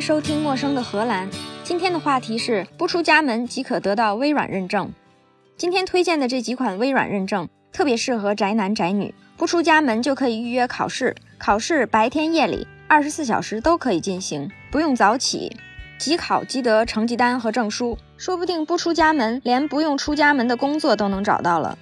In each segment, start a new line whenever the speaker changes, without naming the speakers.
收听《陌生的荷兰》。今天的话题是不出家门即可得到微软认证。今天推荐的这几款微软认证特别适合宅男宅女，不出家门就可以预约考试，考试白天夜里二十四小时都可以进行，不用早起，即考即得成绩单和证书，说不定不出家门连不用出家门的工作都能找到了。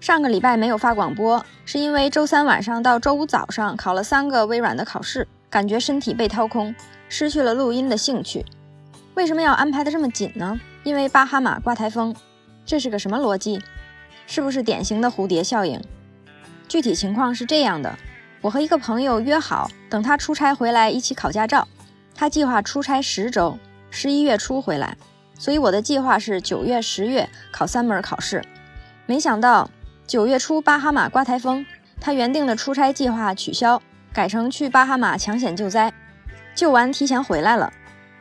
上个礼拜没有发广播，是因为周三晚上到周五早上考了三个微软的考试，感觉身体被掏空，失去了录音的兴趣。为什么要安排的这么紧呢？因为巴哈马刮台风，这是个什么逻辑？是不是典型的蝴蝶效应？具体情况是这样的：我和一个朋友约好，等他出差回来一起考驾照。他计划出差十周，十一月初回来，所以我的计划是九月、十月考三门考试。没想到。九月初，巴哈马刮台风，他原定的出差计划取消，改成去巴哈马抢险救灾，救完提前回来了，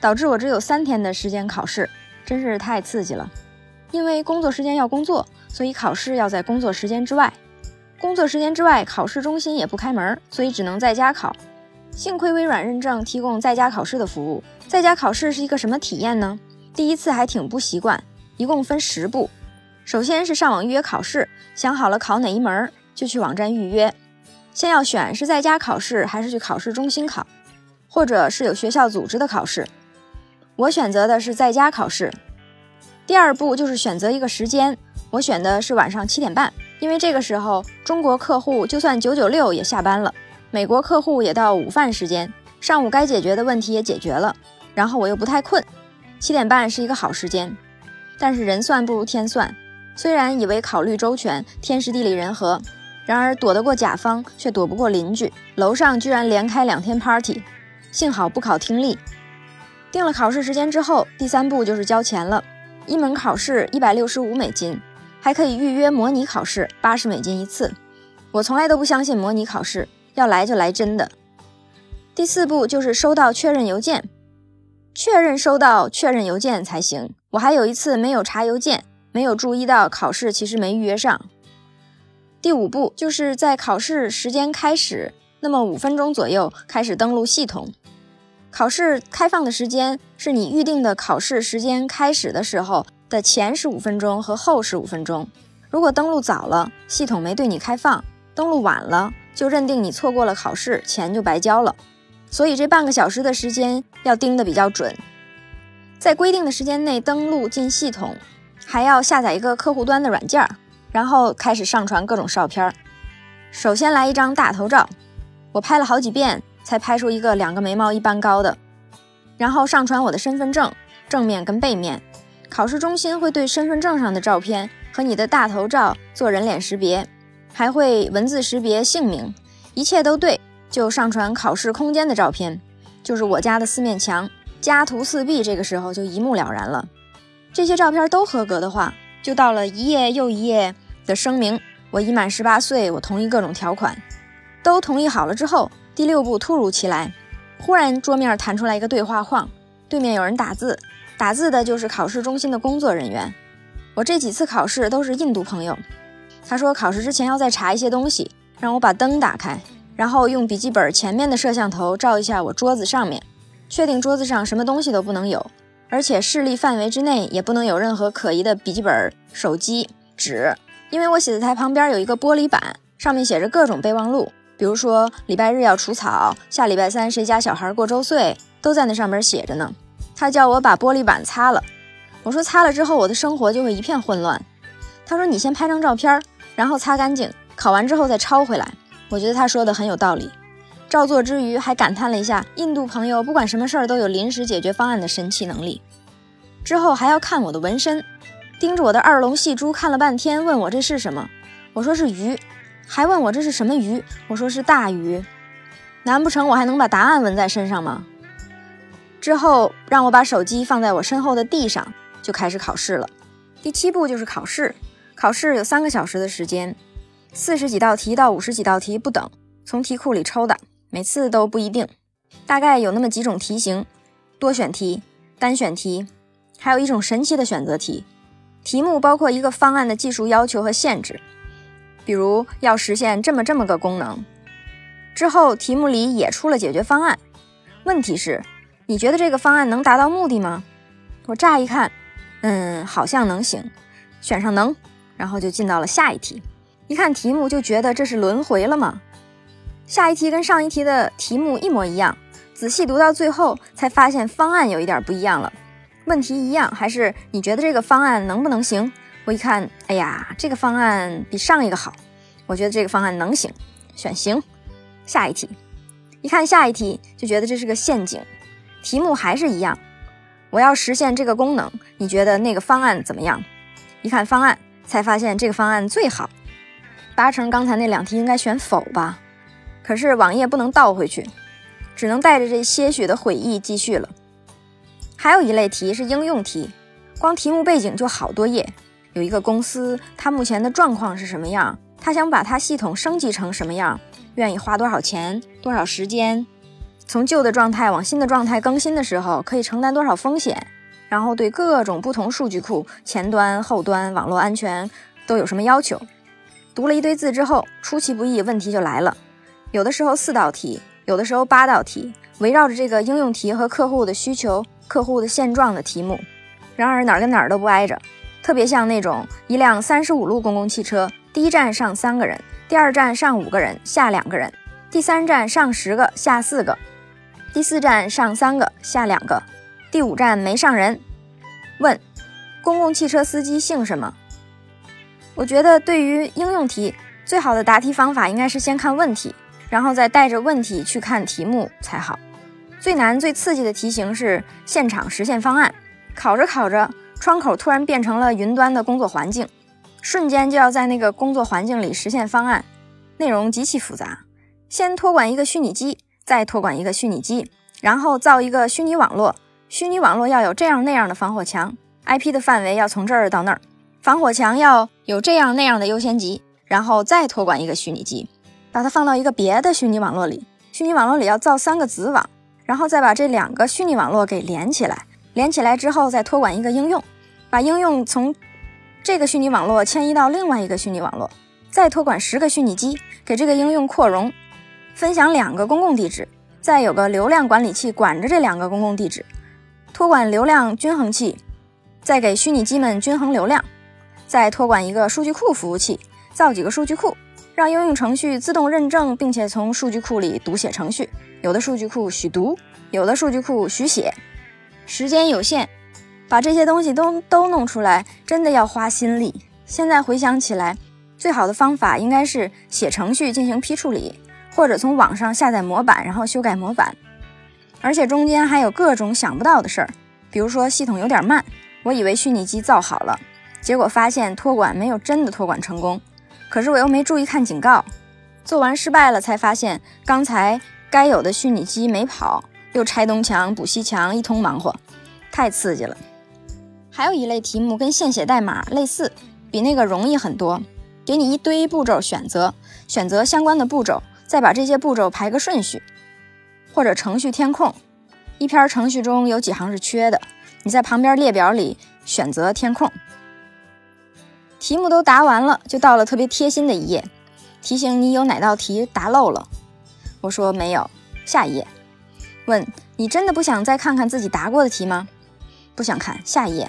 导致我只有三天的时间考试，真是太刺激了。因为工作时间要工作，所以考试要在工作时间之外。工作时间之外，考试中心也不开门，所以只能在家考。幸亏微软认证提供在家考试的服务。在家考试是一个什么体验呢？第一次还挺不习惯，一共分十步。首先是上网预约考试，想好了考哪一门就去网站预约。先要选是在家考试还是去考试中心考，或者是有学校组织的考试。我选择的是在家考试。第二步就是选择一个时间，我选的是晚上七点半，因为这个时候中国客户就算九九六也下班了，美国客户也到午饭时间，上午该解决的问题也解决了，然后我又不太困，七点半是一个好时间。但是人算不如天算。虽然以为考虑周全，天时地利人和，然而躲得过甲方，却躲不过邻居。楼上居然连开两天 party，幸好不考听力。定了考试时间之后，第三步就是交钱了。一门考试一百六十五美金，还可以预约模拟考试，八十美金一次。我从来都不相信模拟考试，要来就来真的。第四步就是收到确认邮件，确认收到确认邮件才行。我还有一次没有查邮件。没有注意到考试其实没预约上。第五步就是在考试时间开始那么五分钟左右开始登录系统。考试开放的时间是你预定的考试时间开始的时候的前十五分钟和后十五分钟。如果登录早了，系统没对你开放；登录晚了，就认定你错过了考试，钱就白交了。所以这半个小时的时间要盯得比较准，在规定的时间内登录进系统。还要下载一个客户端的软件儿，然后开始上传各种照片。首先来一张大头照，我拍了好几遍才拍出一个两个眉毛一般高的。然后上传我的身份证，正面跟背面。考试中心会对身份证上的照片和你的大头照做人脸识别，还会文字识别姓名，一切都对，就上传考试空间的照片，就是我家的四面墙，家徒四壁。这个时候就一目了然了。这些照片都合格的话，就到了一页又一页的声明。我已满十八岁，我同意各种条款。都同意好了之后，第六步突如其来，忽然桌面弹出来一个对话框，对面有人打字，打字的就是考试中心的工作人员。我这几次考试都是印度朋友，他说考试之前要再查一些东西，让我把灯打开，然后用笔记本前面的摄像头照一下我桌子上面，确定桌子上什么东西都不能有。而且视力范围之内也不能有任何可疑的笔记本、手机、纸，因为我写字台旁边有一个玻璃板，上面写着各种备忘录，比如说礼拜日要除草，下礼拜三谁家小孩过周岁，都在那上面写着呢。他叫我把玻璃板擦了，我说擦了之后我的生活就会一片混乱。他说你先拍张照片，然后擦干净，考完之后再抄回来。我觉得他说的很有道理。照做之余，还感叹了一下印度朋友不管什么事儿都有临时解决方案的神奇能力。之后还要看我的纹身，盯着我的二龙戏珠看了半天，问我这是什么？我说是鱼，还问我这是什么鱼？我说是大鱼。难不成我还能把答案纹在身上吗？之后让我把手机放在我身后的地上，就开始考试了。第七步就是考试，考试有三个小时的时间，四十几道题到五十几道题不等，从题库里抽的。每次都不一定，大概有那么几种题型：多选题、单选题，还有一种神奇的选择题。题目包括一个方案的技术要求和限制，比如要实现这么这么个功能。之后题目里也出了解决方案。问题是，你觉得这个方案能达到目的吗？我乍一看，嗯，好像能行，选上能，然后就进到了下一题。一看题目就觉得这是轮回了吗？下一题跟上一题的题目一模一样，仔细读到最后才发现方案有一点不一样了。问题一样，还是你觉得这个方案能不能行？我一看，哎呀，这个方案比上一个好，我觉得这个方案能行，选行。下一题，一看下一题就觉得这是个陷阱，题目还是一样，我要实现这个功能，你觉得那个方案怎么样？一看方案，才发现这个方案最好。八成刚才那两题应该选否吧？可是网页不能倒回去，只能带着这些许的悔意继续了。还有一类题是应用题，光题目背景就好多页。有一个公司，它目前的状况是什么样？它想把它系统升级成什么样？愿意花多少钱、多少时间？从旧的状态往新的状态更新的时候，可以承担多少风险？然后对各种不同数据库前端、后端、网络安全都有什么要求？读了一堆字之后，出其不意，问题就来了。有的时候四道题，有的时候八道题，围绕着这个应用题和客户的需求、客户的现状的题目。然而哪儿跟哪儿都不挨着，特别像那种一辆三十五路公共汽车，第一站上三个人，第二站上五个人，下两个人，第三站上十个，下四个，第四站上三个，下两个，第五站没上人。问：公共汽车司机姓什么？我觉得对于应用题，最好的答题方法应该是先看问题，然后再带着问题去看题目才好。最难、最刺激的题型是现场实现方案。考着考着，窗口突然变成了云端的工作环境，瞬间就要在那个工作环境里实现方案，内容极其复杂。先托管一个虚拟机，再托管一个虚拟机，然后造一个虚拟网络。虚拟网络要有这样那样的防火墙，IP 的范围要从这儿到那儿。防火墙要有这样那样的优先级，然后再托管一个虚拟机，把它放到一个别的虚拟网络里。虚拟网络里要造三个子网，然后再把这两个虚拟网络给连起来。连起来之后再托管一个应用，把应用从这个虚拟网络迁移到另外一个虚拟网络，再托管十个虚拟机给这个应用扩容，分享两个公共地址，再有个流量管理器管着这两个公共地址，托管流量均衡器，再给虚拟机们均衡流量。再托管一个数据库服务器，造几个数据库，让应用程序自动认证，并且从数据库里读写程序。有的数据库许读，有的数据库许写。时间有限，把这些东西都都弄出来，真的要花心力。现在回想起来，最好的方法应该是写程序进行批处理，或者从网上下载模板，然后修改模板。而且中间还有各种想不到的事儿，比如说系统有点慢，我以为虚拟机造好了。结果发现托管没有真的托管成功，可是我又没注意看警告，做完失败了，才发现刚才该有的虚拟机没跑，又拆东墙补西墙，一通忙活，太刺激了。还有一类题目跟现写代码类似，比那个容易很多，给你一堆步骤选择，选择相关的步骤，再把这些步骤排个顺序，或者程序填空，一篇程序中有几行是缺的，你在旁边列表里选择填空。题目都答完了，就到了特别贴心的一页，提醒你有哪道题答漏了。我说没有，下一页。问你真的不想再看看自己答过的题吗？不想看，下一页。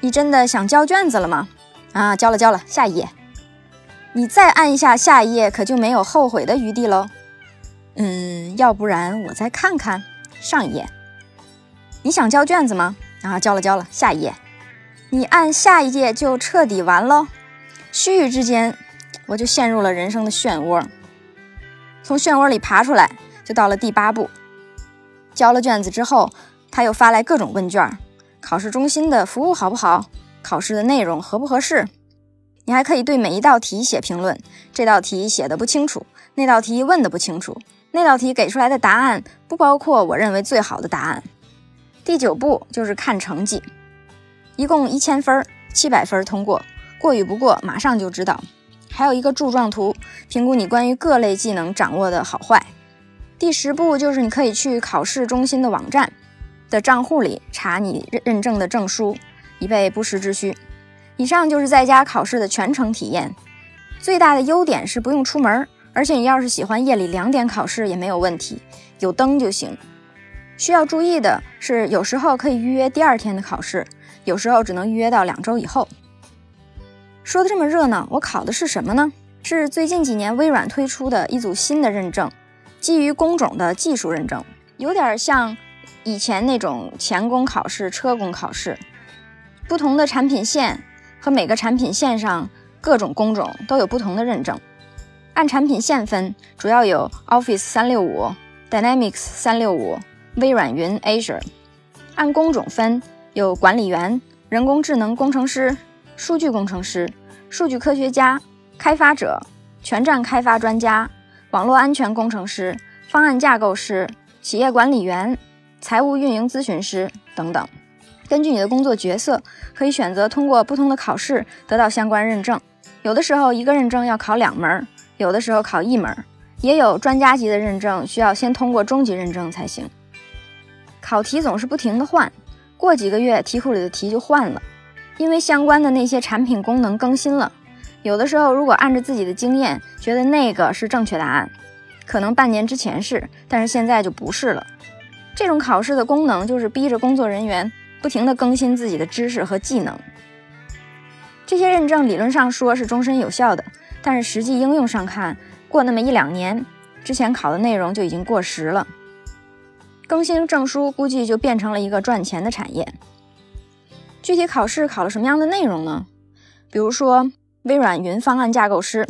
你真的想交卷子了吗？啊，交了交了，下一页。你再按一下下一页，可就没有后悔的余地喽。嗯，要不然我再看看上一页。你想交卷子吗？啊，交了交了，下一页。你按下一页就彻底完喽，须臾之间，我就陷入了人生的漩涡。从漩涡里爬出来，就到了第八步。交了卷子之后，他又发来各种问卷：考试中心的服务好不好？考试的内容合不合适？你还可以对每一道题写评论。这道题写的不清楚，那道题问的不清楚，那道题给出来的答案不包括我认为最好的答案。第九步就是看成绩。一共一千分，七百分通过，过与不过马上就知道。还有一个柱状图，评估你关于各类技能掌握的好坏。第十步就是你可以去考试中心的网站的账户里查你认认证的证书，以备不时之需。以上就是在家考试的全程体验。最大的优点是不用出门，而且你要是喜欢夜里两点考试也没有问题，有灯就行。需要注意的是，有时候可以预约第二天的考试，有时候只能预约到两周以后。说的这么热闹，我考的是什么呢？是最近几年微软推出的一组新的认证，基于工种的技术认证，有点像以前那种钳工考试、车工考试。不同的产品线和每个产品线上各种工种都有不同的认证。按产品线分，主要有 Office 三六五、Dynamics 三六五。微软云 Azure，按工种分有管理员、人工智能工程师、数据工程师、数据科学家、开发者、全站开发专家、网络安全工程师、方案架构师、企业管理员、财务运营咨询师等等。根据你的工作角色，可以选择通过不同的考试得到相关认证。有的时候一个认证要考两门，有的时候考一门，也有专家级的认证需要先通过中级认证才行。考题总是不停的换，过几个月题库里的题就换了，因为相关的那些产品功能更新了。有的时候如果按照自己的经验觉得那个是正确答案，可能半年之前是，但是现在就不是了。这种考试的功能就是逼着工作人员不停的更新自己的知识和技能。这些认证理论上说是终身有效的，但是实际应用上看，过那么一两年，之前考的内容就已经过时了。更新证书估计就变成了一个赚钱的产业。具体考试考了什么样的内容呢？比如说，微软云方案架构师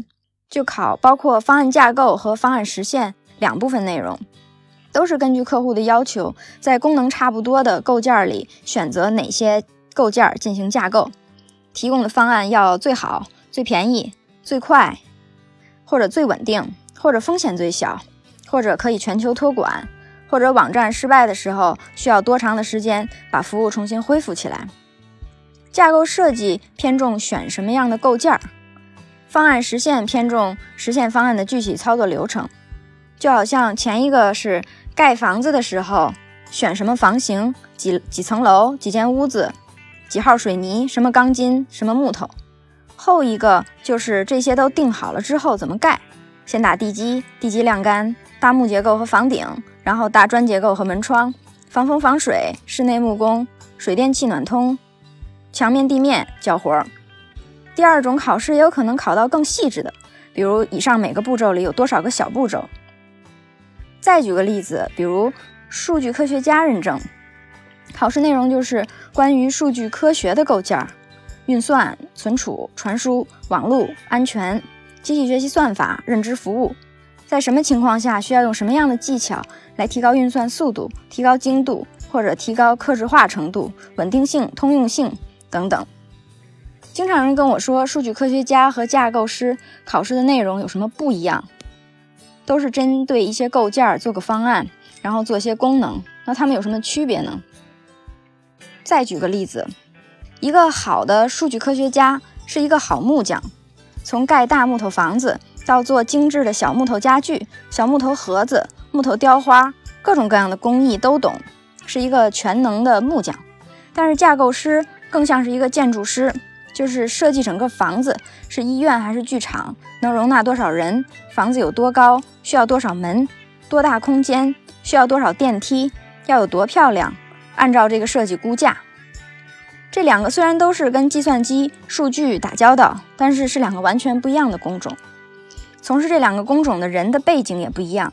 就考包括方案架构和方案实现两部分内容，都是根据客户的要求，在功能差不多的构件里选择哪些构件进行架构，提供的方案要最好、最便宜、最快，或者最稳定，或者风险最小，或者可以全球托管。或者网站失败的时候，需要多长的时间把服务重新恢复起来？架构设计偏重选什么样的构件儿，方案实现偏重实现方案的具体操作流程。就好像前一个是盖房子的时候选什么房型、几几层楼、几间屋子、几号水泥、什么钢筋、什么木头，后一个就是这些都定好了之后怎么盖，先打地基，地基晾干，搭木结构和房顶。然后大砖结构和门窗，防风防水，室内木工，水电气暖通，墙面地面交活。第二种考试也有可能考到更细致的，比如以上每个步骤里有多少个小步骤。再举个例子，比如数据科学家认证，考试内容就是关于数据科学的构件、运算、存储、传输、网络安全、机器学习算法、认知服务。在什么情况下需要用什么样的技巧来提高运算速度、提高精度，或者提高克制化程度、稳定性、通用性等等？经常有人跟我说，数据科学家和架构师考试的内容有什么不一样？都是针对一些构件做个方案，然后做一些功能，那他们有什么区别呢？再举个例子，一个好的数据科学家是一个好木匠，从盖大木头房子。到做精致的小木头家具、小木头盒子、木头雕花，各种各样的工艺都懂，是一个全能的木匠。但是架构师更像是一个建筑师，就是设计整个房子是医院还是剧场，能容纳多少人，房子有多高，需要多少门，多大空间，需要多少电梯，要有多漂亮，按照这个设计估价。这两个虽然都是跟计算机、数据打交道，但是是两个完全不一样的工种。从事这两个工种的人的背景也不一样。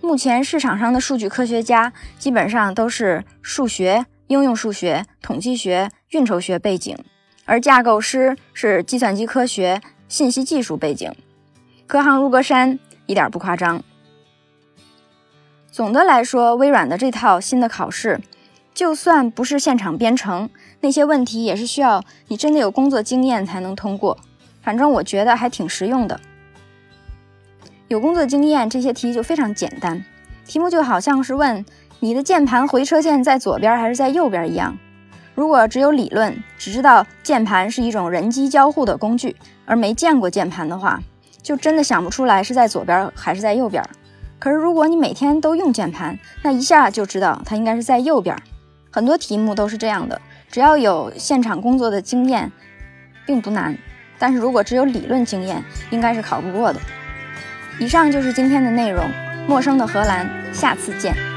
目前市场上的数据科学家基本上都是数学、应用数学、统计学、运筹学背景，而架构师是计算机科学、信息技术背景。隔行如隔山，一点不夸张。总的来说，微软的这套新的考试，就算不是现场编程，那些问题也是需要你真的有工作经验才能通过。反正我觉得还挺实用的。有工作经验，这些题就非常简单。题目就好像是问你的键盘回车键在左边还是在右边一样。如果只有理论，只知道键盘是一种人机交互的工具，而没见过键盘的话，就真的想不出来是在左边还是在右边。可是如果你每天都用键盘，那一下就知道它应该是在右边。很多题目都是这样的，只要有现场工作的经验，并不难。但是如果只有理论经验，应该是考不过的。以上就是今天的内容。陌生的荷兰，下次见。